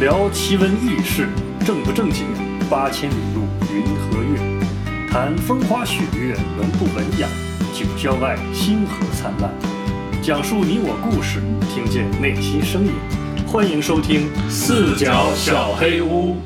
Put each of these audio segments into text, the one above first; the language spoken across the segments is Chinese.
聊奇闻异事，正不正经？八千里路云和月，谈风花雪月，文不文雅？九霄外星河灿烂，讲述你我故事，听见内心声音。欢迎收听《四角小黑屋》。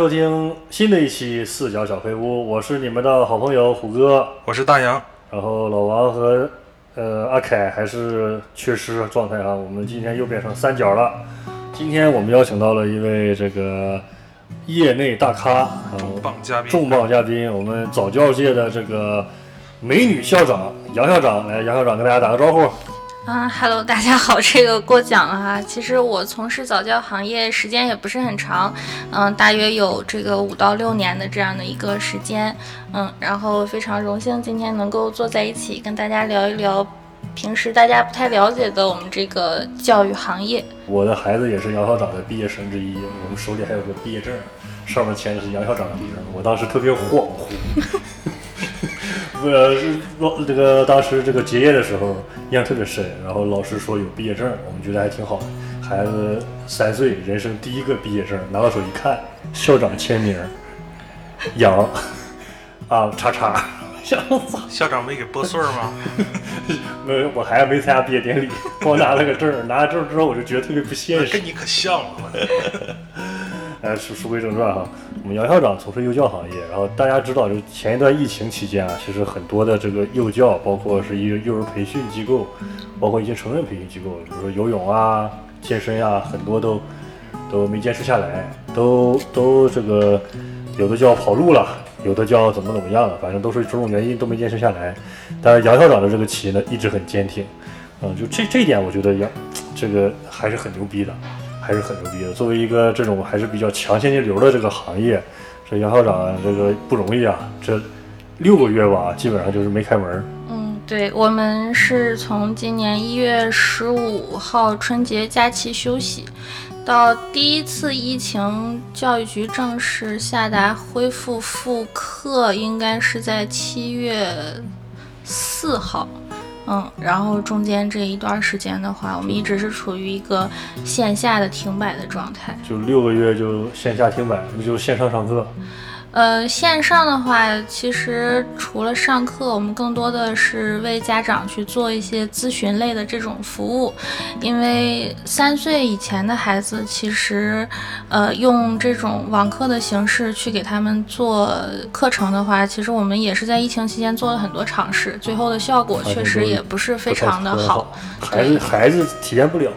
收听新的一期《四角小黑屋》，我是你们的好朋友虎哥。我是大洋，然后老王和呃阿凯还是缺失状态啊，我们今天又变成三角了。今天我们邀请到了一位这个业内大咖，然后重磅嘉宾重磅嘉宾，我们早教界的这个美女校长杨校长，来，杨校长跟大家打个招呼。啊哈喽，大家好，这个过奖了哈。其实我从事早教行业时间也不是很长，嗯，大约有这个五到六年的这样的一个时间，嗯，然后非常荣幸今天能够坐在一起跟大家聊一聊平时大家不太了解的我们这个教育行业。我的孩子也是杨校长的毕业生之一，我们手里还有个毕业证，上面签的是杨校长的毕业证，我当时特别恍惚。呃，是老这个当时这个结业的时候印象特别深，然后老师说有毕业证，我们觉得还挺好的。孩子三岁，人生第一个毕业证，拿到手一看，校长签名，杨啊叉叉，校长没给拨穗儿吗？没，我孩子没参加毕业典礼，光拿了个证，拿了证之后我就觉得特别不现实跟。你可像了。呃，书书归正传哈，我们杨校长从事幼教行业，然后大家知道，就前一段疫情期间啊，其实很多的这个幼教，包括是一个幼儿培训机构，包括一些成人培训机构，比如说游泳啊、健身呀、很多都都没坚持下来，都都这个有的叫跑路了，有的叫怎么怎么样了，反正都是种种原因都没坚持下来。但是杨校长的这个企业呢，一直很坚挺，嗯，就这这一点，我觉得杨这个还是很牛逼的。还是很牛逼的。作为一个这种还是比较强现金流的这个行业，这杨校长这个不容易啊！这六个月吧，基本上就是没开门。嗯，对，我们是从今年一月十五号春节假期休息，到第一次疫情，教育局正式下达恢复复课，应该是在七月四号。嗯，然后中间这一段时间的话，我们一直是处于一个线下的停摆的状态。就六个月就线下停摆，那就线上上课。呃，线上的话，其实除了上课，我们更多的是为家长去做一些咨询类的这种服务，因为三岁以前的孩子，其实，呃，用这种网课的形式去给他们做课程的话，其实我们也是在疫情期间做了很多尝试，最后的效果确实也不是非常的好。孩子孩子体验不了。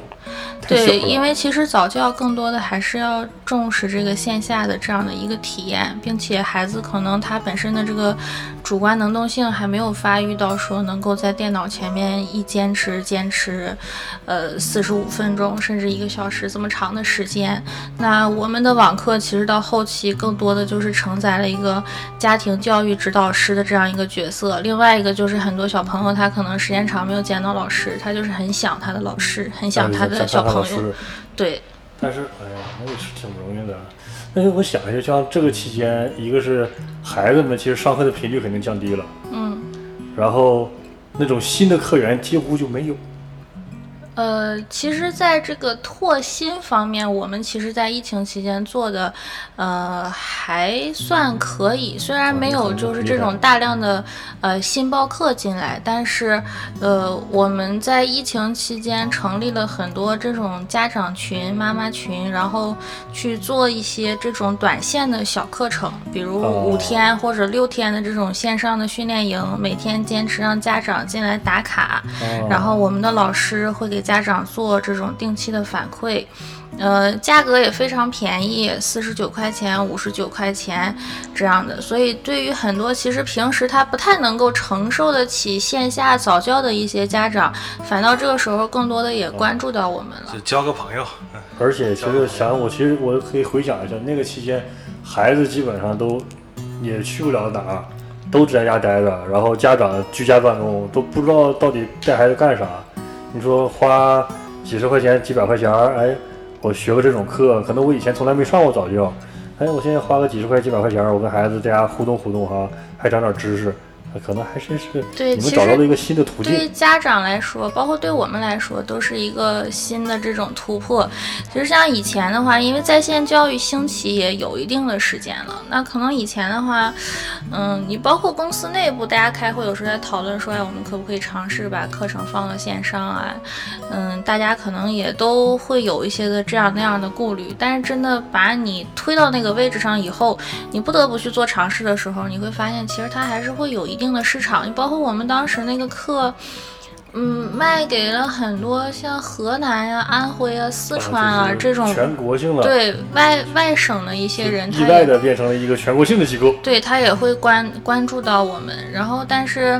对，因为其实早教更多的还是要重视这个线下的这样的一个体验，并且孩子可能他本身的这个主观能动性还没有发育到说能够在电脑前面一坚持坚持，呃，四十五分钟甚至一个小时这么长的时间。那我们的网课其实到后期更多的就是承载了一个家庭教育指导师的这样一个角色，另外一个就是很多小朋友他可能时间长没有见到老师，他就是很想他的老师，很想他的小朋友。老师，对，但是哎呀，那也是挺不容易的。但是我想一下，像这个期间，一个是孩子们其实上课的频率肯定降低了，嗯，然后那种新的客源几乎就没有。呃，其实，在这个拓新方面，我们其实，在疫情期间做的，呃，还算可以。虽然没有就是这种大量的呃新报课进来，但是，呃，我们在疫情期间成立了很多这种家长群、妈妈群，然后去做一些这种短线的小课程，比如哦五天或者六天的这种线上的训练营，每天坚持让家长进来打卡，哦然后我们的老师会给家长做这种定期的反馈。呃，价格也非常便宜，四十九块钱、五十九块钱这样的，所以对于很多其实平时他不太能够承受得起线下早教的一些家长，反倒这个时候更多的也关注到我们了就。交个朋友，嗯而且其实想我，其实我可以回想一下，那个期间，孩子基本上都也去不了哪儿，都只在家待着，然后家长居家办公，都不知道到底带孩子干啥。你说花几十块钱、几百块钱，哎，我学个这种课，可能我以前从来没上过早教，哎，我现在花个几十块、几百块钱，我跟孩子在家互动互动哈，还长点知识，可能还真是对你们找到了一个新的途径对于。家长来说，包括对我们来说，都是一个新的这种突破。其实像以前的话，因为在线教育兴起也有一定的时间了，那可能以前的话，嗯，你包括公司内部大家开会，有时候在讨论说，哎，我们可不可以尝试把课程放到线上啊？嗯，大家可能也都会有一些的这样那样的顾虑，但是真的把你推到那个位置上以后，你不得不去做尝试的时候，你会发现其实它还是会有一定的市场。你包括我们当时那个课。嗯，卖给了很多像河南呀、安徽啊、四川啊、就是这种全国性的，对外外省的一些人，意外的变成了一个全国性的机构。对他也会关关注到我们，然后但是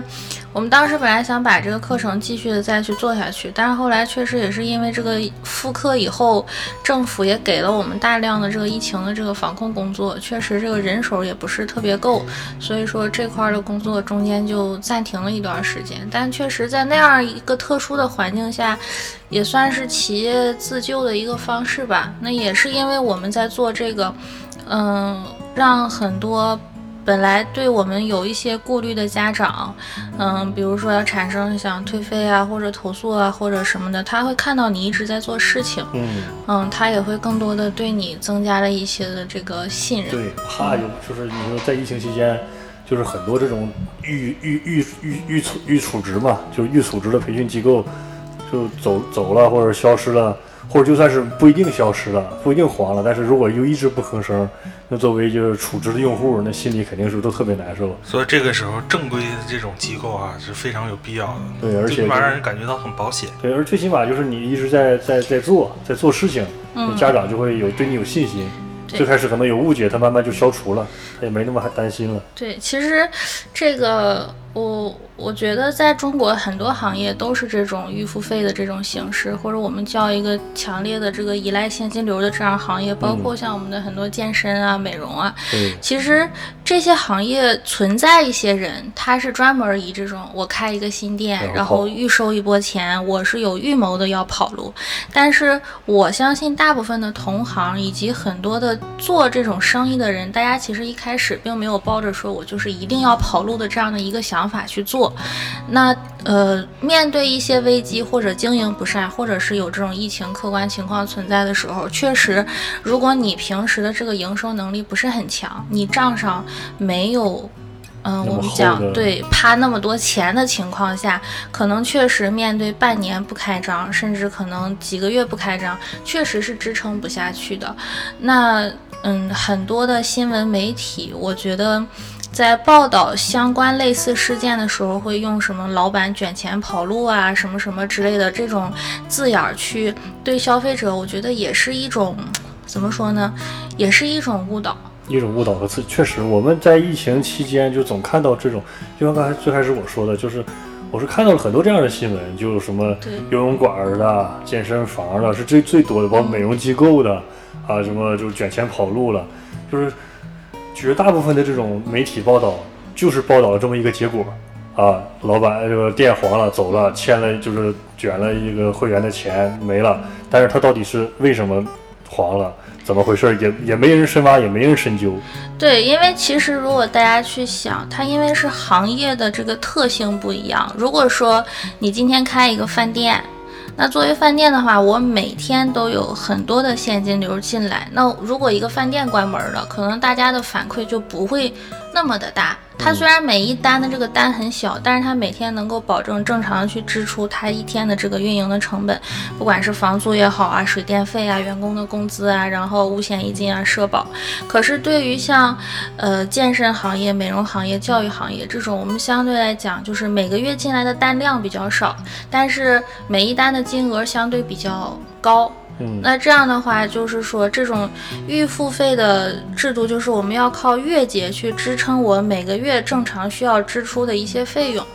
我们当时本来想把这个课程继续的再去做下去，但是后来确实也是因为这个复课以后，政府也给了我们大量的这个疫情的这个防控工作，确实这个人手也不是特别够，所以说这块儿的工作中间就暂停了一段时间，但确实在那样一个特殊的环境下。也算是企业自救的一个方式吧。那也是因为我们在做这个，嗯，让很多本来对我们有一些顾虑的家长，嗯，比如说要产生想退费啊，或者投诉啊，或者什么的，他会看到你一直在做事情，嗯，嗯，他也会更多的对你增加了一些的这个信任。对，怕有就是你说在疫情期间，就是很多这种预预预预预处预储值嘛，就是预储值的培训机构就走走了或者消失了，或者就算是不一定消失了，不一定黄了，但是如果又一直不吭声，那作为就是处置的用户，那心里肯定是都特别难受。所以这个时候正规的这种机构啊是非常有必要的，对，而且最起码让人感觉到很保险。对，而最起码就是你一直在在在做，在做事情，嗯家长就会有对你有信心。最开始可能有误解，他慢慢就消除了，他也没那么还担心了。对，其实这个我我觉得在中国很多行业都是这种预付费的这种形式，或者我们叫一个强烈的这个依赖现金流的这样行业，包括像我们的很多健身啊、美容啊，对，其实这些行业存在一些人，他是专门以这种我开一个新店，然后然后预收一波钱，我是有预谋的要跑路。但是我相信大部分的同行以及很多的做这种生意的人，大家其实一开始并没有抱着说我就是一定要跑路的这样的一个想法去做。那呃，面对一些危机或者经营不善，或者是有这种疫情客观情况存在的时候，确实，如果你平时的这个营收能力不是很强，你账上没有。嗯，我们讲对趴那么多钱的情况下，可能确实面对半年不开张，甚至可能几个月不开张，确实是支撑不下去的。那嗯，很多的新闻媒体，我觉得在报道相关类似事件的时候，会用什么“老板卷钱跑路啊”什么什么之类的这种字眼儿去对消费者，我觉得也是一种怎么说呢，也是一种误导。一种误导和刺，确实我们在疫情期间就总看到这种，就像刚才最开始我说的，就是我是看到了很多这样的新闻，就什么游泳馆儿的、健身房的，是最最多的，包括美容机构的啊，什么就卷钱跑路了，就是绝大部分的这种媒体报道就是报道了这么一个结果啊，老板这个店黄了走了，欠了就是卷了一个会员的钱没了，但是他到底是为什么黄了？怎么回事？也也没人深挖，也没人深究。对，因为其实如果大家去想，它因为是行业的这个特性不一样。如果说你今天开一个饭店，那作为饭店的话，我每天都有很多的现金流进来。那如果一个饭店关门了，可能大家的反馈就不会那么的大。它虽然每一单的这个单很小，但是它每天能够保证正常去支出它一天的这个运营的成本，不管是房租也好啊，水电费啊，员工的工资啊，然后五险一金啊，社保。可是对于像呃健身行业、美容行业、教育行业这种，我们相对来讲就是每个月进来的单量比较少，但是每一单的金额相对比较高。嗯那这样的话，就是说这种预付费的制度，就是我们要靠月结去支撑我每个月正常需要支出的一些费用。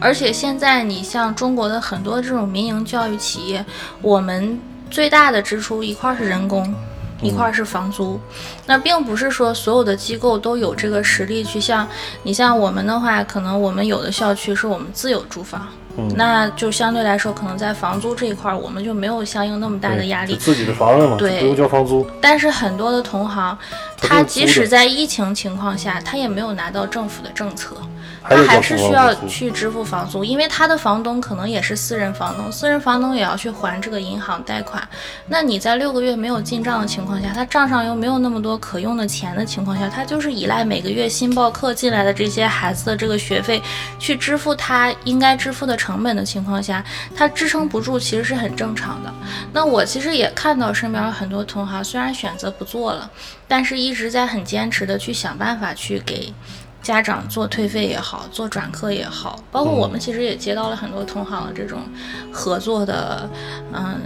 而且现在你像中国的很多这种民营教育企业，我们最大的支出一块儿是人工。一块儿是房租，那并不是说所有的机构都有这个实力去像你像我们的话，可能我们有的校区是我们自有住房，嗯那就相对来说，可能在房租这一块儿，我们就没有相应那么大的压力。自己的房子嘛，对不用交房租。但是很多的同行，他即使在疫情情况下，他也没有拿到政府的政策，他还是需要去支付房租，因为他的房东可能也是私人房东，私人房东也要去还这个银行贷款。那你在六个月没有进账的情况下，他账上又没有那么多可用的钱的情况下，他就是依赖每个月新报课进来的这些孩子的这个学费去支付他应该支付的成本的情况下，他支撑不住，其实是很正常的。那我其实也看到身边有很多同行，虽然选择不做了，但是一直在很坚持的去想办法去给家长做退费也好，做转课也好，包括我们其实也接到了很多同行的这种合作的，嗯。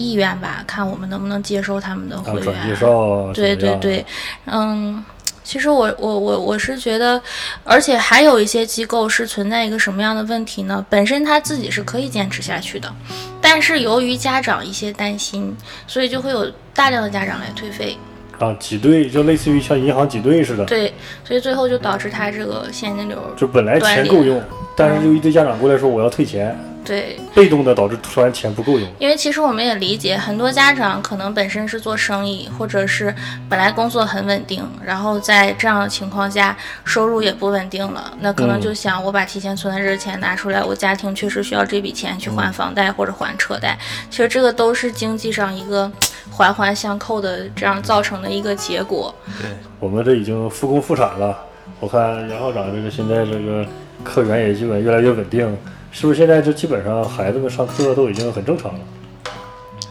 意愿吧，看我们能不能接收他们的啊会员。对对对，嗯，其实我我我我是觉得，而且还有一些机构是存在一个什么样的问题呢？本身他自己是可以坚持下去的，但是由于家长一些担心，所以就会有大量的家长来退费。啊，挤兑就类似于像银行挤兑似的，对，所以最后就导致他这个现金流就本来钱够用，但是就一堆家长过来说我要退钱，对。被动的导致突然钱不够用。因为其实我们也理解，很多家长可能本身是做生意，或者是本来工作很稳定，然后在这样的情况下，收入也不稳定了，那可能嗯就想我把提前存的这个钱拿出来，我家庭确实需要这笔钱去还房贷或者还车贷。其实这个都是经济上一个环环相扣的这样造成的一个结果。对，我们这已经复工复产了，我看杨校长这个现在这个客源也基本越来越稳定，是不是现在就基本上孩子们上课都已经很正常了？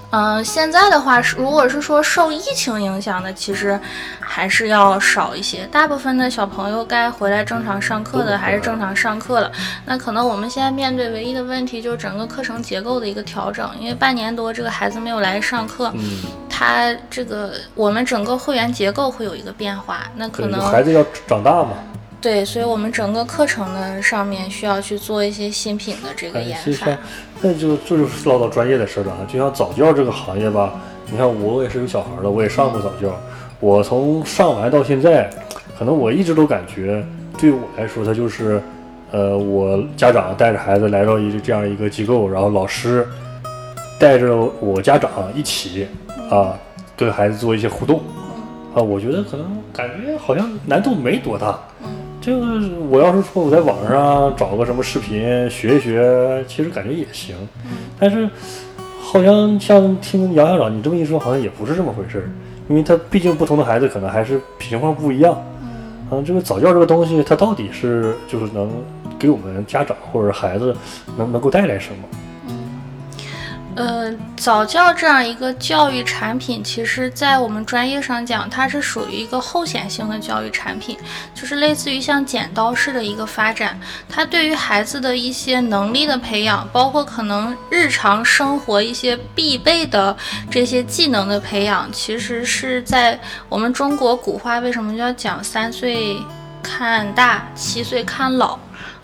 嗯、现在的话是，如果是说受疫情影响的，其实还是要少一些。大部分的小朋友该回来正常上课的还是正常上课了。那可能我们现在面对唯一的问题就是整个课程结构的一个调整，因为半年多这个孩子没有来上课，嗯，他这个我们整个会员结构会有一个变化。那可能孩子要长大嘛。对，所以我们整个课程呢上面需要去做一些新品的这个哎，研发。那就这就是唠到专业的事儿了啊。就像早教这个行业吧，你看我也是有小孩的，我也上过早教，我从上完到现在，可能我一直都感觉，对我来说，它就是，呃，我家长带着孩子来到一个这样一个机构，然后老师带着我家长一起啊，对孩子做一些互动啊，我觉得可能感觉好像难度没多大。这个我要是说我在网上找个什么视频学一学，其实感觉也行。但是好像像听杨校长你这么一说，好像也不是这么回事儿，因为他毕竟不同的孩子可能还是情况不一样。嗯，这个早教这个东西，它到底是就是能给我们家长或者孩子能能够带来什么？呃，早教这样一个教育产品，其实在我们专业上讲，它是属于一个后显性的教育产品，就是类似于像剪刀式的一个发展。它对于孩子的一些能力的培养，包括可能日常生活一些必备的这些技能的培养，其实是在我们中国古话为什么叫讲三岁看大，七岁看老？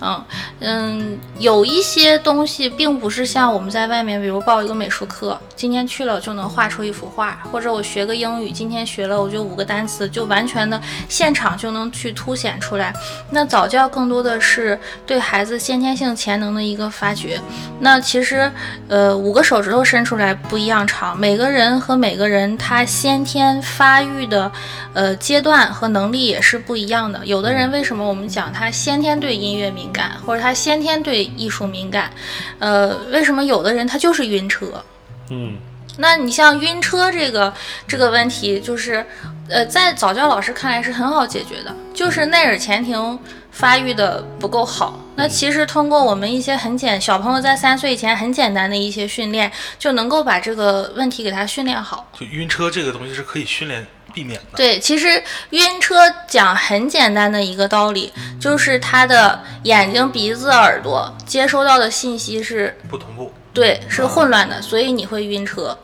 嗯嗯，有一些东西并不是像我们在外面，比如报一个美术课，今天去了就能画出一幅画，或者我学个英语，今天学了我就五个单词，就完全的现场就能去凸显出来。那早教更多的是对孩子先天性潜能的一个发掘。那其实，呃，五个手指头伸出来不一样长，每个人和每个人他先天发育的，呃，阶段和能力也是不一样的。有的人为什么我们讲他先天对音乐敏感，或者他先天对艺术敏感？呃，为什么有的人他就是晕车？嗯，那你像晕车这个这个问题，就是，呃，在早教老师看来是很好解决的，就是内耳前庭发育的不够好。那其实通过我们一些很简小朋友在三岁以前很简单的一些训练，就能够把这个问题给他训练好。就晕车这个东西是可以训练避免的。对，其实晕车讲很简单的一个道理，就是他的眼睛、鼻子、耳朵接收到的信息是不同步。对，是混乱的，所以你会晕车。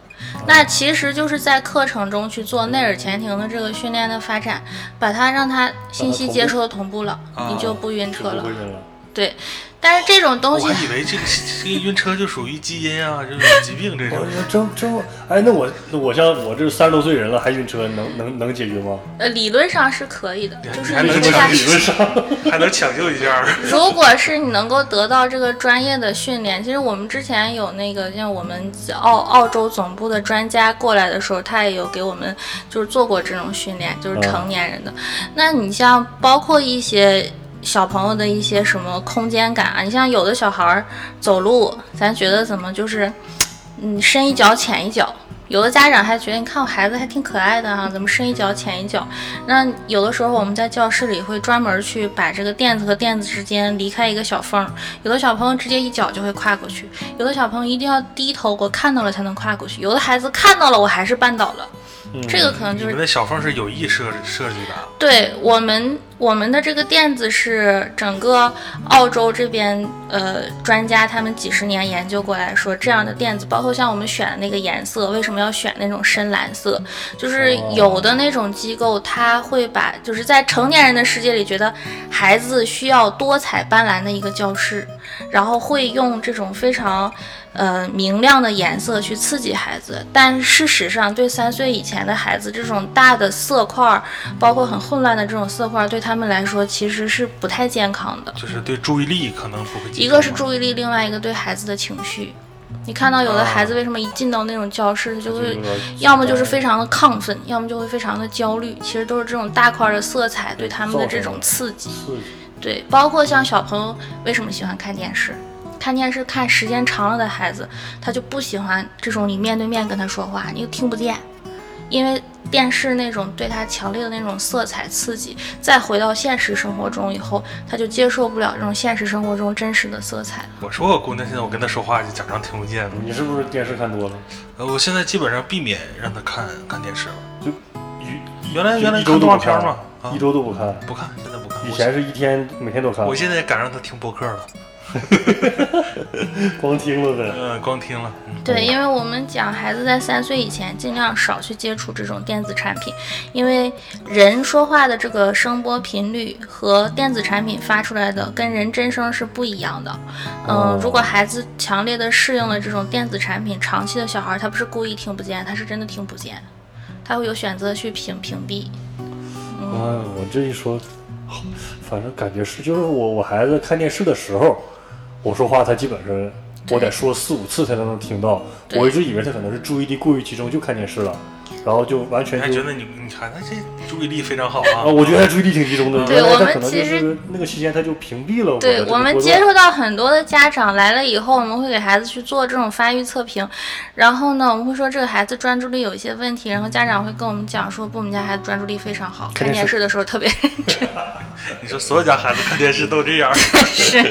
那其实就是在课程中去做内耳前庭的这个训练的发展，把它让它信息接收的同步了，啊你就不晕车了。对，但是这种东我西还以为这个这个晕车就属于基因啊，就是疾病这种。真真，哎，那我那我像我这三十多岁人了还晕车，能能能解决吗？呃理论上是可以的，就是还能理论上，还能抢救一下。如果是你能够得到这个专业的训练，其实我们之前有那个像我们澳澳洲总部的专家过来的时候，他也有给我们就是做过这种训练，就是成年人的。那你像包括一些。小朋友的一些什么空间感啊，你像有的小孩儿走路，咱觉得怎么就是，嗯，深一脚浅一脚。有的家长还觉得，你看我孩子还挺可爱的哈、怎么深一脚浅一脚？那有的时候我们在教室里会专门去把这个垫子和垫子之间离开一个小缝儿，有的小朋友直接一脚就会跨过去，有的小朋友一定要低头，我看到了才能跨过去，有的孩子看到了我还是绊倒了，这个可能就是你们的小缝是有意设设计的啊，对我们我们的这个垫子是整个澳洲这边呃专家他们几十年研究过来说，这样的垫子，包括像我们选的那个颜色，为什么要选那种深蓝色？就是有的那种机构，他会把就是在成年人的世界里，觉得孩子需要多彩斑斓的一个教室，然后会用这种非常呃明亮的颜色去刺激孩子，但事实上对三岁以前的孩子，这种大的色块儿，包括很混乱的这种色块儿，对他们来说其实是不太健康的。就是对注意力可能不会。一个是注意力，另外一个对孩子的情绪。你看到有的孩子为什么一进到那种教室，他就会要么就是非常的亢奋，要么就会非常的焦虑。其实都是这种大块儿的色彩对他们的这种。刺激。对，包括像小朋友为什么喜欢看电视？看电视看时间长了的孩子，他就不喜欢这种你面对面跟他说话，你又听不见，因为电视那种对他强烈的那种色彩刺激，再回到现实生活中以后，他就接受不了这种现实生活中真实的色彩。我说我姑娘现在我跟她说话就假装听不见了。你是不是电视看多了？呃，我现在基本上避免让她看看电视了。就一原来原来看动画片嘛，啊一，周都不看。不看，现在不看。以前是一天每天都看我，现在赶上她听播客了，光听了呗。嗯，光听了。嗯对，因为我们讲孩子在三岁以前尽量少去接触这种电子产品，因为人说话的这个声波频率和电子产品发出来的跟人真声是不一样的。嗯、哦如果孩子强烈的适应了这种电子产品，长期的小孩他不是故意听不见，他是真的听不见，他会有选择去屏屏蔽。啊，我这一说，反正感觉是，就是我我孩子看电视的时候，我说话他基本上我得说四五次才能听到。我一直以为他可能是注意力过于集中就看电视了，然后就完全就还觉得你你看他这注意力非常好啊，啊？我觉得他注意力挺集中的。对我们其实那个期间他就屏蔽了对我们接触到很多的家长来了以后，我们会给孩子去做这种发育测评，然后呢，我们会说这个孩子专注力有一些问题，然后家长会跟我们讲说，不，我们家孩子专注力非常好，看看电视的时候特别认真。你说所有家孩子看电视都这样？是，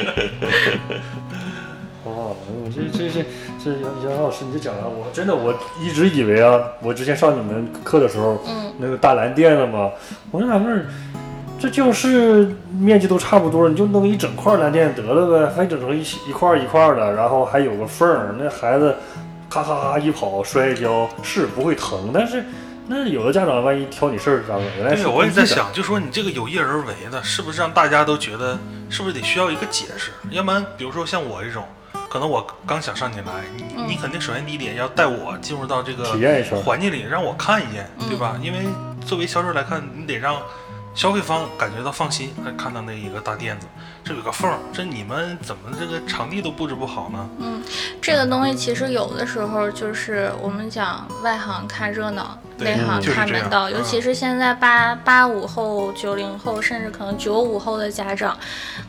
哦，我这这这这杨杨老师你这讲的，我真的我一直以为啊，我之前上你们课的时候，嗯，那个大蓝垫了嘛，我就纳闷儿，这教室面积都差不多，你就弄一整块蓝垫得了呗，还整成一一块儿一块儿的，然后还有个缝儿，那孩子咔咔咔一跑摔跤是不会疼，但是那有的家长万一挑你事儿咋整？原来是对，我也在想，就说你这个有意而为的，是不是让大家都觉得，是不是得需要一个解释？要不然，比如说像我这种，可能我刚想上你来，你你肯定首先第一点要带我进入到这个体验一圈儿环境里，让我看一眼，对吧？嗯。因为作为销售来看，你得让消费方感觉到放心，还看到那一个大垫子，这有个缝儿，这你们怎么这个场地都布置不好呢？嗯这个东西其实有的时候就是我们讲外行看热闹，内行看门道。嗯尤其是现在八八五后、九零后，甚至可能九五后的家长，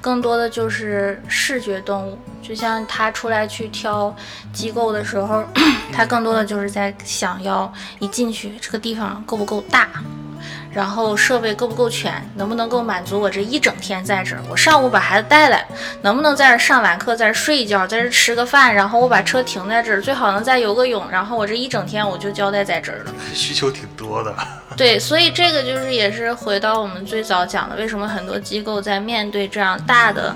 更多的就是视觉动物。就像他出来去挑机构的时候，他更多的就是在想要一进去这个地方够不够大。然后设备够不够全，能不能够满足我这一整天在这儿？我上午把孩子带来，能不能在这儿上完课，在这儿睡一觉，在这儿吃个饭，然后我把车停在这儿，最好能再游个泳，然后我这一整天我就交代在这儿了。需求挺多的。对，所以这个就是也是回到我们最早讲的，为什么很多机构在面对这样大的、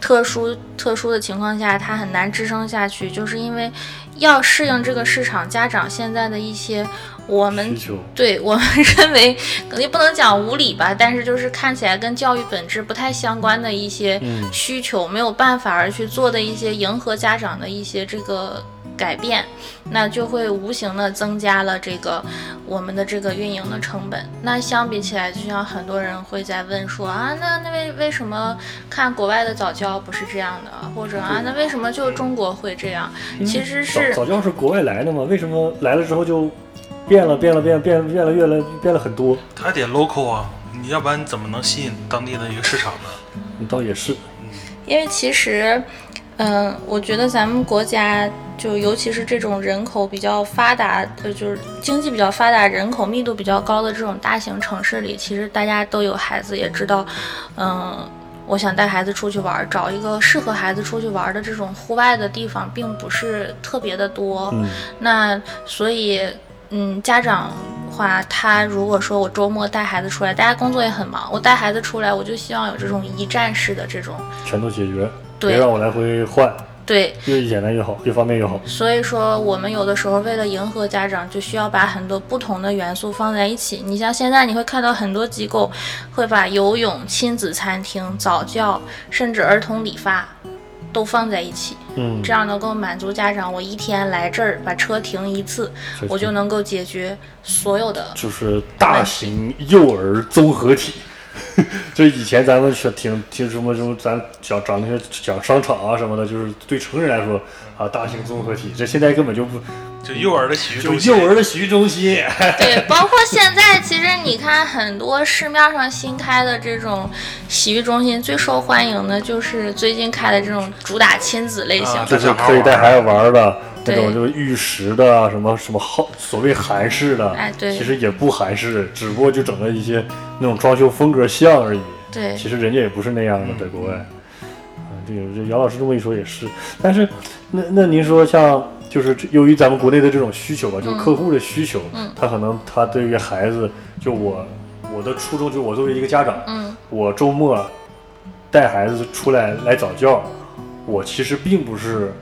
特殊、特殊的情况下，它很难支撑下去，就是因为要适应这个市场，家长现在的一些我们，对我们认为肯定不能讲无理吧，但是就是看起来跟教育本质不太相关的一些嗯需求，没有办法而去做的一些迎合家长的一些这个改变，那就会无形的增加了这个我们的这个运营的成本。那相比起来，就像很多人会在问说啊，那那为为什么看国外的早教不是这样的，或者啊，那为什么就中国会这样？其实是早早教是国外来的嘛？为什么来了之后就变了，变了，变变变了，越来变了很多？他得 local 啊，你要不然你怎么能吸引当地的一个市场呢？你倒也是，因为其实，嗯、我觉得咱们国家就尤其是这种人口比较发达，呃，就是经济比较发达、人口密度比较高的这种大型城市里，其实大家都有孩子，也知道，嗯、我想带孩子出去玩儿，找一个适合孩子出去玩儿的这种户外的地方，并不是特别的多。嗯，那所以，嗯，家长话，他如果说我周末带孩子出来，大家工作也很忙，我带孩子出来，我就希望有这种一站式的这种，全都解决，对别让我来回换，对，越简单越好，越方便越好。所以说，我们有的时候为了迎合家长，就需要把很多不同的元素放在一起。你像现在你会看到很多机构会把游泳、亲子餐厅、早教，甚至儿童理发都放在一起，嗯，这样能够满足家长，我一天来这儿把车停一次，我就能够解决所有的。就是大型幼儿综合体。就以前咱们学听听什么什么，咱讲讲那些讲商场啊什么的，就是对成人来说啊，大型综合体。这现在根本就不就幼儿的洗浴就中心，幼儿的洗浴中心。对，包括现在，其实你看很多市面上新开的这种洗浴中心，最受欢迎的就是最近开的这种主打亲子类型啊的。就是可以带孩子玩的那种，就是玉石的啊，什么什么好所谓韩式的，哎对。其实也不韩式，只不过就整了一些那种装修风格像而已。对。其实人家也不是那样的，在国外。啊，这个这杨老师这么一说也是，但是那那您说像就是由于咱们国内的这种需求吧，就是客户的需求，嗯。他可能他对于孩子，就我我的初衷就是我作为一个家长，嗯。我周末带孩子出来来早教，我其实并不是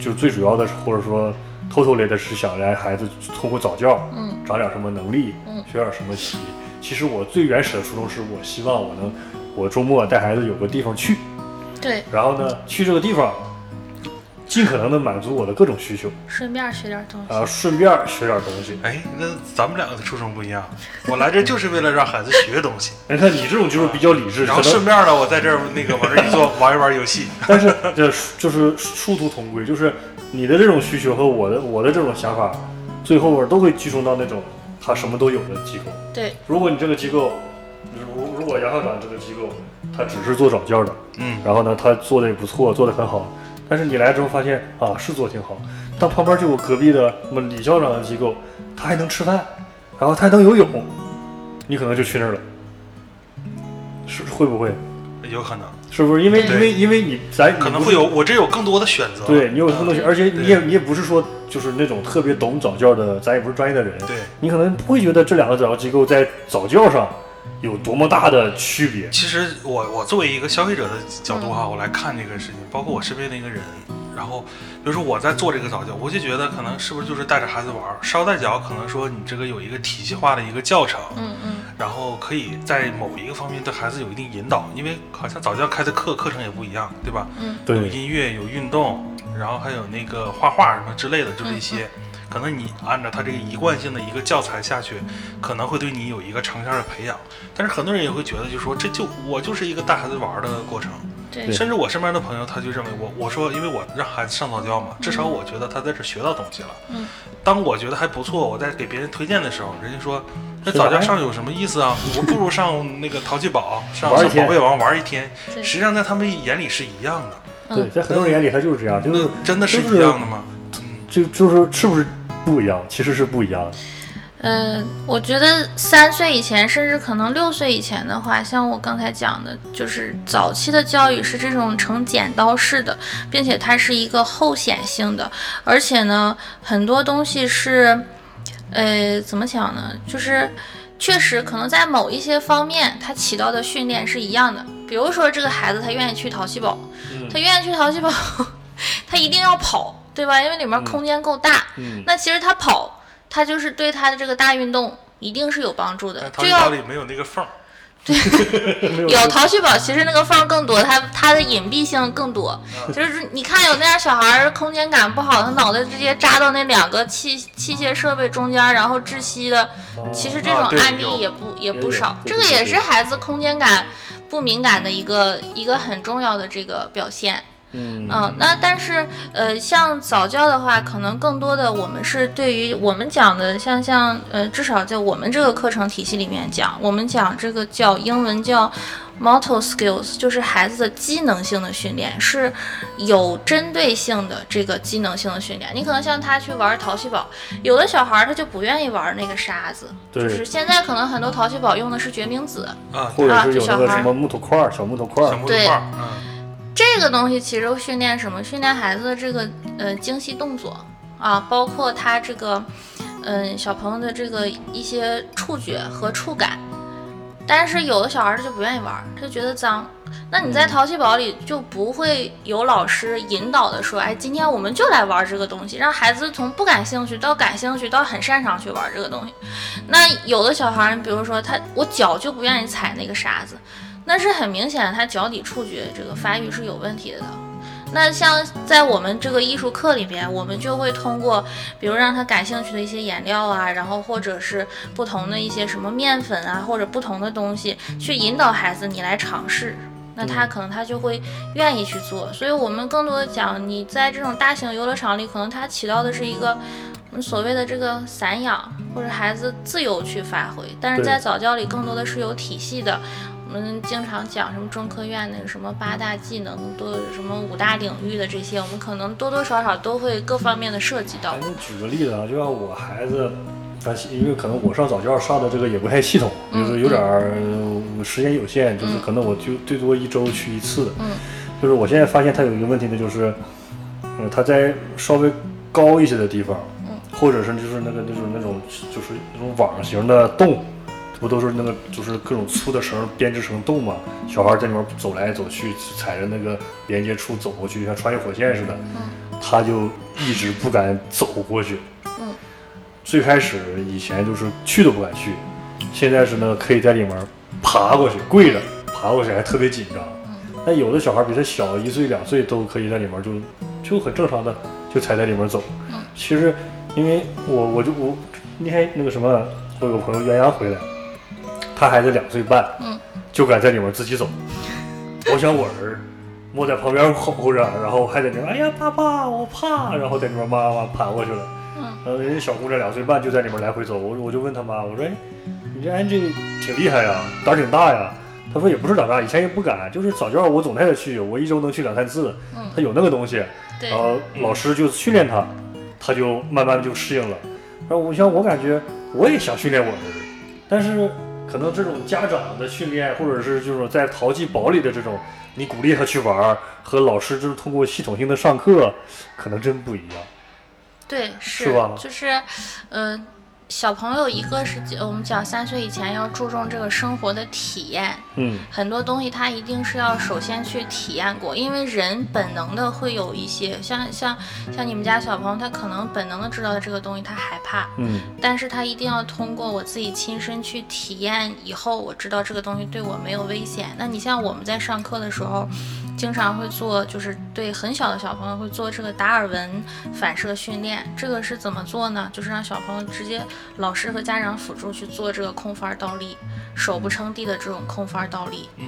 就最主要的，或者说偷偷来的是想让孩子通过早教，嗯，长点什么能力，嗯学点什么习。其实我最原始的初衷是我希望我能，我周末带孩子有个地方去，对，然后呢，去这个地方，尽可能的满足我的各种需求，顺便学点东西。啊，顺便学点东西。哎，那咱们两个的初衷不一样，我来这就是为了让孩子学东西，你看你这种就是比较理智，然后顺便呢，我在这儿那个往这一坐，玩一玩游戏。但是这就是殊途同归，就是你的这种需求和我的我的这种想法，最后都会集中到那种他什么都有的机构。对，如果你这个机构，如如果杨校长这个机构，他只是做早教的，嗯，然后呢，他做的也不错，做的很好，但是你来之后发现啊，是做得挺好，但旁边就有隔壁的什么李校长的机构，他还能吃饭，然后他还能游泳，你可能就去那儿了，是会不会？有可能，是不是？因为因为因为你咱可能会有，我这有更多的选择。对你有更多选，择而且你也你也不是说就是那种特别懂早教的，咱也不是专业的人，对。你可能不会觉得这两个早教机构在早教上有多么大的区别。其实我我作为一个消费者的角度嗯。哈，我来看这个事情，包括我身边的一个人，然后比如说我在做这个早教，我就觉得可能是不是就是带着孩子玩儿，捎带脚可能说你这个有一个体系化的一个教程，嗯嗯，然后可以在某一个方面对孩子有一定引导，因为好像早教开的课课程也不一样，对吧？有对，音乐，有运动，然后还有那个画画什么之类的，就是一些可能你按照他这个一贯性的一个教材下去，可能会对你有一个长线的培养。但是很多人也会觉得，就说这就我就是一个带孩子玩的过程。对甚至我身边的朋友，他就认为我我说，因为我让孩子上早教嘛，至少我觉得他在这学到东西了。嗯。当我觉得还不错，我在给别人推荐的时候，人家说，那早教上有什么意思啊？我不如上那个淘气堡，上上宝贝王玩一天。实际上在他们眼里是一样的，对，在很多人眼里他就是这样，就是真的是一样的吗？就就是是不是不一样？其实是不一样的。嗯，我觉得三岁以前，甚至可能六岁以前的话，像我刚才讲的，就是早期的教育是这种呈剪刀式的，并且它是一个后显性的，而且呢，很多东西是，呃，怎么讲呢？就是确实可能在某一些方面，它起到的训练是一样的。比如说，这个孩子他愿意去淘气堡，他愿意去淘气堡，他一定要跑，对吧？因为里面空间够大。嗯，那其实他跑，他就是对他的这个大运动一定是有帮助的就要里没有那个缝儿，没有有淘气堡，其实那个缝儿更多，它它的隐蔽性更多。就是你看有那样小孩儿空间感不好，他脑袋直接扎到那两个器器械设备中间，然后窒息的。其实这种案例也不也不少，这个也是孩子空间感不敏感的一个一个很重要的这个表现。嗯嗯，那但是呃，像早教的话，可能更多的我们是对于我们讲的，像像呃，至少在我们这个课程体系里面讲，我们讲这个叫英文叫 motor skills，就是孩子的机能性的训练，是有针对性的这个机能性的训练。你可能像他去玩淘气堡，有的小孩儿他就不愿意玩那个沙子，就是现在可能很多淘气堡用的是决明子，啊，或者是有那个什么木头块儿、小木头块儿，小木头对块儿，嗯。这个东西其实训练什么？训练孩子的这个呃精细动作啊，包括他这个嗯、小朋友的这个一些触觉和触感。但是有的小孩他就不愿意玩，他就觉得脏。那你在淘气堡里就不会有老师引导的说，哎，今天我们就来玩这个东西，让孩子从不感兴趣到感兴趣到很擅长去玩这个东西。那有的小孩，比如说他我脚就不愿意踩那个沙子，那是很明显，他脚底触觉这个发育是有问题的。那像在我们这个艺术课里边，我们就会通过，比如让他感兴趣的一些颜料啊，然后或者是不同的一些什么面粉啊，或者不同的东西，去引导孩子你来尝试。那他可能他就会愿意去做。所以我们更多的讲，你在这种大型游乐场里，可能它起到的是一个我们所谓的这个散养，或者孩子自由去发挥。但是在早教里，更多的是有体系的。我们经常讲什么中科院那个什么八大技能，都有什么五大领域的这些，我们可能多多少少都会各方面的涉及到我。们举个例子啊，就像我孩子，他因为可能我上早教上的这个也不太系统，嗯就是有点时间有限，就是可能我就最多一周去一次。嗯，就是我现在发现他有一个问题呢，就是，嗯，他在稍微高一些的地方，嗯，或者是就是那个就是那种就是那种网型的洞。不都是那个就是各种粗的绳编织成洞嘛？小孩在里面走来走去，踩着那个连接处走过去，像穿越火线似的。他就一直不敢走过去。嗯，最开始以前就是去都不敢去，现在是呢可以在里面爬过去，跪着爬过去，还特别紧张。但有的小孩比他小一岁两岁都可以在里面就就很正常的就踩在里面走。嗯，其实因为我我就我那天那个什么，我有个朋友远洋回来，他孩子两岁半，嗯，就敢在里面自己走。我想我儿我在旁边吼着，然后还在那边，哎呀，爸爸，我怕，然后在那边慢慢慢爬过去了。嗯，然后人家小姑娘两岁半就在里面来回走，我我就问他妈，我说，哎，你这安这挺厉害呀，胆儿挺大呀。他说也不是胆大，以前也不敢，就是早教我总带他去，我一周能去两三次。嗯他有那个东西，对然，后老师就训练他，他就慢慢就适应了。然后我像我感觉我也想训练我儿，但是可能这种家长的训练，或者是就是在淘气堡里的这种，你鼓励他去玩儿，和老师就是通过系统性的上课，可能真不一样。对，是是吧就是，呃，小朋友一个是我们讲三岁以前要注重这个生活的体验，嗯，很多东西他一定是要首先去体验过，因为人本能的会有一些像像像你们家小朋友，他可能本能的知道这个东西他害怕，嗯，但是他一定要通过我自己亲身去体验以后，我知道这个东西对我没有危险。那你像我们在上课的时候，经常会做，就是对很小的小朋友会做这个达尔文反射训练。这个是怎么做呢？就是让小朋友直接老师和家长辅助去做这个空翻倒立，手不撑地的这种空翻倒立。嗯，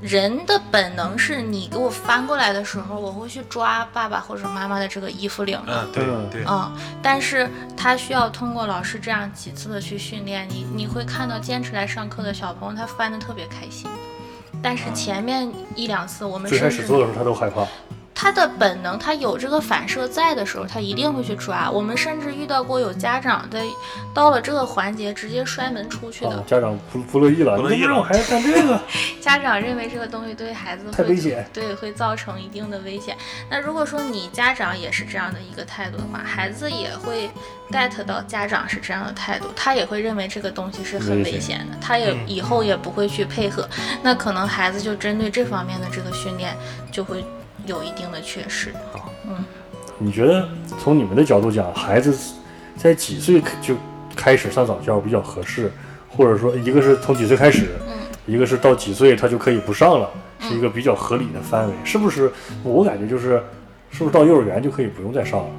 人的本能是你给我翻过来的时候，我会去抓爸爸或者妈妈的这个衣服领的。嗯，对嗯对，嗯，但是他需要通过老师这样几次的去训练，你你会看到坚持来上课的小朋友，他翻的特别开心。但是前面一两次，我们最开甚至始做的时候他都害怕，他的本能，他有这个反射在的时候，他一定会去抓。我们甚至遇到过有家长在到了这个环节直接摔门出去的，啊，家长不不乐意了，不乐意让我孩子干这个？家长认为这个东西对孩子会太危险对会造成一定的危险。那如果说你家长也是这样的一个态度的话，孩子也会 get 到家长是这样的态度，他也会认为这个东西是很危险的，他也嗯以后也不会去配合。那可能孩子就针对这方面的这个训练就会有一定的缺失。你觉得从你们的角度讲，孩子在几岁就开始上早教比较合适？或者说，一个是从几岁开始，嗯一个是到几岁他就可以不上了，是一个比较合理的范围，是不是？我感觉就是，是不是到幼儿园就可以不用再上了？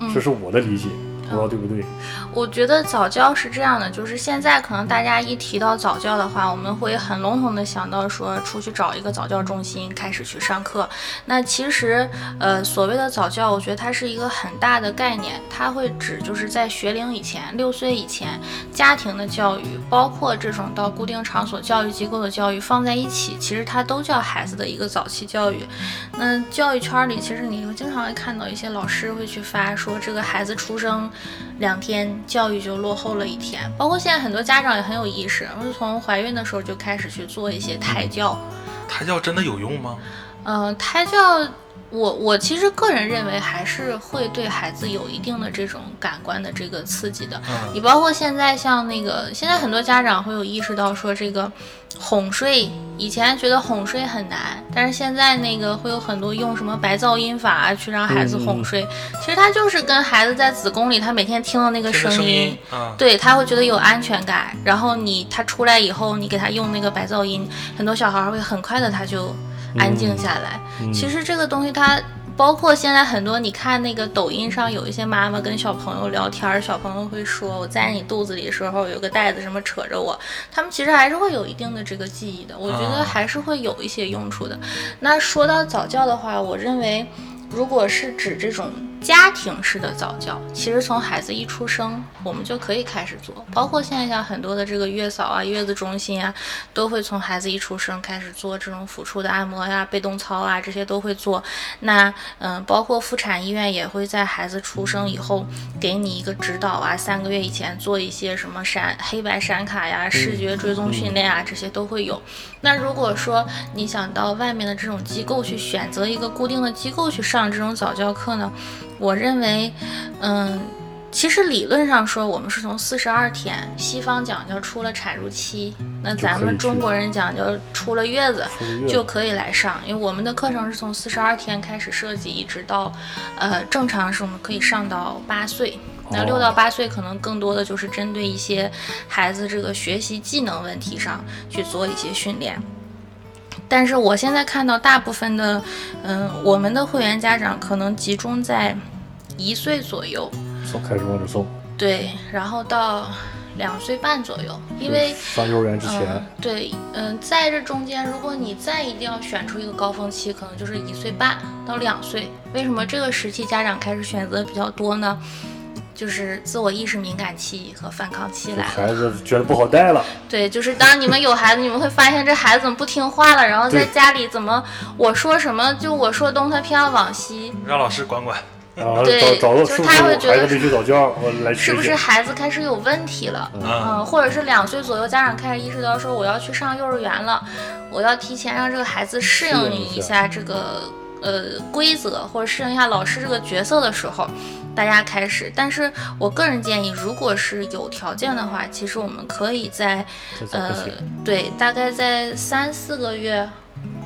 嗯这是我的理解，不知道对不对？我觉得早教是这样的，就是现在可能大家一提到早教的话，我们会很笼统的想到说出去找一个早教中心开始去上课。那其实，呃，所谓的早教，我觉得它是一个很大的概念，它会指就是在学龄以前，六岁以前，家庭的教育，包括这种到固定场所教育机构的教育放在一起，其实它都叫孩子的一个早期教育。那教育圈里，其实你会经常会看到一些老师会去发说，这个孩子出生两天，教育就落后了一天。包括现在很多家长也很有意识，我们从怀孕的时候就开始去做一些胎教。胎教真的有用吗？嗯、胎教，我我其实个人认为还是会对孩子有一定的这种感官的这个刺激的。嗯。你包括现在像那个，现在很多家长会有意识到说这个哄睡，以前觉得哄睡很难，但是现在那个会有很多用什么白噪音法啊去让孩子哄睡，其实他就是跟孩子在子宫里他每天听到那个声音对他会觉得有安全感，然后你他出来以后，你给他用那个白噪音，很多小孩儿会很快的他就安静下来。嗯其实这个东西它包括现在很多，你看那个抖音上有一些妈妈跟小朋友聊天儿，小朋友会说我在你肚子里的时候有个袋子什么扯着我，他们其实还是会有一定的这个记忆的，我觉得啊还是会有一些用处的。那说到早教的话，我认为。如果是指这种家庭式的早教，其实从孩子一出生，我们就可以开始做。包括现在像很多的这个月嫂啊、月子中心啊，都会从孩子一出生开始做这种抚触的按摩呀、被动操啊，这些都会做。那嗯、包括妇产医院也会在孩子出生以后给你一个指导啊，三个月以前做一些什么闪黑白闪卡呀、视觉追踪训练啊，这些都会有。那如果说你想到外面的这种机构去选择一个固定的机构去上这种早教课呢，我认为，嗯。其实理论上说，我们是从四十二天，西方讲究出了产褥期，那咱们中国人讲究出了月子就可以来上，因为我们的课程是从四十二天开始设计，一直到，呃，正常是我们可以上到八岁。那哦六到八岁可能更多的就是针对一些孩子这个学习技能问题上去做一些训练。但是我现在看到大部分的，嗯，我们的会员家长可能集中在一岁左右，送开始往这送，对，然后到两岁半左右，因为上幼儿园之前，嗯，对，嗯，在这中间，如果你再一定要选出一个高峰期，可能就是一岁半到两岁。为什么这个时期家长开始选择比较多呢？就是自我意识敏感期和反抗期来了。孩子觉得不好带了，对，就是当你们有孩子，你们会发现这孩子怎么不听话了，然后在家里怎么我说什么就我说东，他偏要往西，让老师管管。然后对找找到就是他会觉得孩子必须早教，我来是不是。孩子开始有问题了？嗯，嗯，或者是两岁左右，家长开始意识到说我要去上幼儿园了，我要提前让这个孩子适应一下这个呃规则，或者适应一下老师这个角色的时候，大家开始。但是我个人建议，如果是有条件的话，其实我们可以在呃？对，大概在三四个月。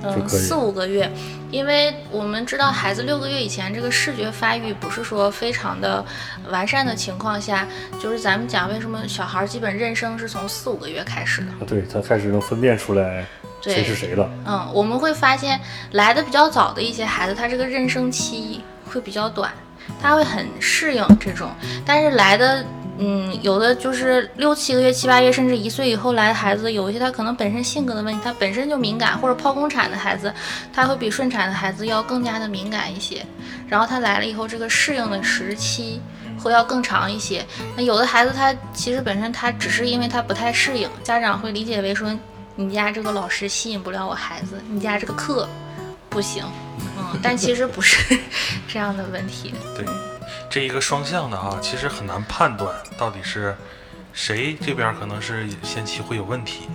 嗯，四五个月，因为我们知道孩子六个月以前这个视觉发育不是说非常的完善的情况下，就是咱们讲为什么小孩儿基本认生是从四五个月开始的。啊对他开始能分辨出来对谁是谁的。嗯，我们会发现来的比较早的一些孩子，他这个妊娠期会比较短，他会很适应这种。但是来的，嗯，有的就是六七个月、七八月，甚至一岁以后来的孩子，有一些他可能本身性格的问题，他本身就敏感，或者剖宫产的孩子，他会比顺产的孩子要更加的敏感一些。然后他来了以后，这个适应的时期会要更长一些。那有的孩子他其实本身他只是因为他不太适应，家长会理解为说你家这个老师吸引不了我孩子，你家这个课不行，嗯，但其实不是 这样的问题。对，这一个双向的哈，其实很难判断到底是谁这边可能是先期会有问题。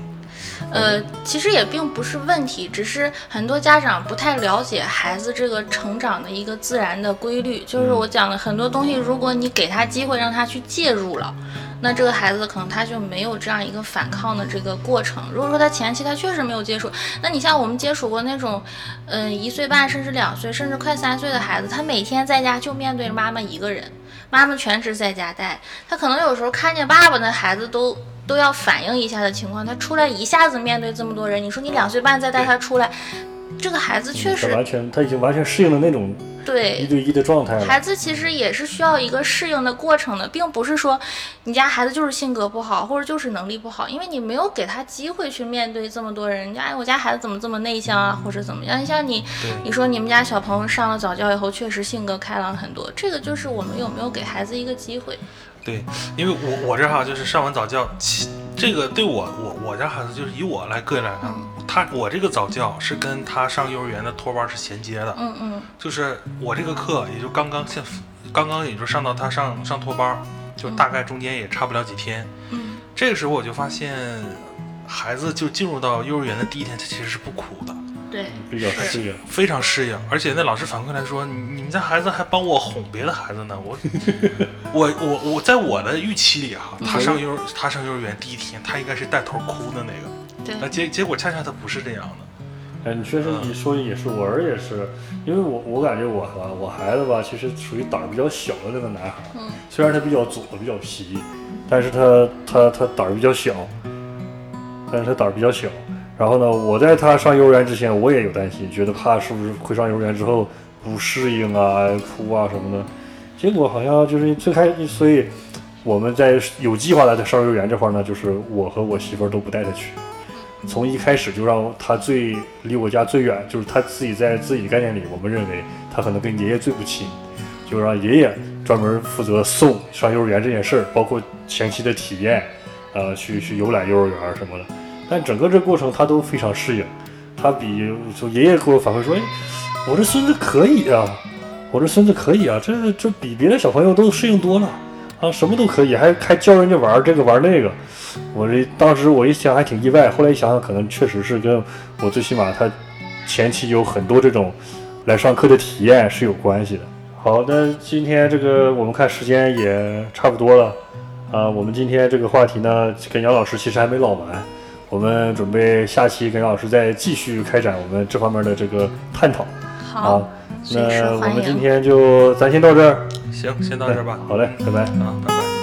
呃，其实也并不是问题，只是很多家长不太了解孩子这个成长的一个自然的规律。就是我讲的很多东西，如果你给他机会让他去介入了，那这个孩子可能他就没有这样一个反抗的这个过程。如果说他前期他确实没有接触，那你像我们接触过那种，嗯、一岁半甚至两岁甚至快三岁的孩子，他每天在家就面对着妈妈一个人，妈妈全职在家带，他可能有时候看见爸爸那孩子都都要反应一下的情况，他出来一下子面对这么多人，你说你两岁半再带他出来，这个孩子确他实完全他已经完全适应了那种对一对。一的状态了。孩子其实也是需要一个适应的过程的，并不是说你家孩子就是性格不好，或者就是能力不好，因为你没有给他机会去面对这么多人。人家哎，我家孩子怎么这么内向啊，或者怎么样？像你，你说你们家小朋友上了早教以后，确实性格开朗很多，这个就是我们有没有给孩子一个机会。对，因为我我这哈就是上完早教，其这个对我我我家孩子就是以我来个人来看，他我这个早教是跟他上幼儿园的托班是衔接的，嗯嗯就是我这个课也就刚刚现刚刚也就上到他上上托班，就大概中间也差不了几天，嗯，这个时候我就发现孩子就进入到幼儿园的第一天，他其实是不苦的。对，比较是适应。非常适应，而且那老师反馈来说，你你们家孩子还帮我哄别的孩子呢。我 我我我在我的预期里哈，他上幼儿他上幼儿园第一天，他应该是带头哭的那个，对那结结果恰恰他不是这样的。哎，你确实你说的也是，我儿也是，因为我我感觉我吧，我孩子吧，其实属于胆儿比较小的那个男孩儿，嗯虽然他比较左比较皮，但是他他他胆儿比较小，但是他胆儿比较小。然后呢，我在他上幼儿园之前，我也有担心，觉得怕是不是会上幼儿园之后不适应啊、哭啊什么的。结果好像就是最开，所以我们在有计划的在上幼儿园这块呢，就是我和我媳妇儿都不带他去。从一开始就让他最离我家最远，就是他自己在自己概念里，我们认为他可能跟爷爷最不亲，就让爷爷专门负责送上幼儿园这件事儿，包括前期的体验，呃，去去游览幼儿园什么的。但整个这过程他都非常适应，他比就爷爷给我反馈说，哎，我这孙子可以啊，我这孙子可以啊，这这比别的小朋友都适应多了啊，什么都可以，还还教人家玩这个玩那个。我这当时我一想还挺意外，后来一想想，可能确实是跟我最起码他前期有很多这种来上课的体验是有关系的。好，那今天这个我们看时间也差不多了啊，我们今天这个话题呢，跟杨老师其实还没唠完，我们准备下期跟老师再继续开展我们这方面的这个探讨好啊。，那我。们今天就咱先到这儿，行，先到这儿吧。好嘞，拜拜。啊，拜拜。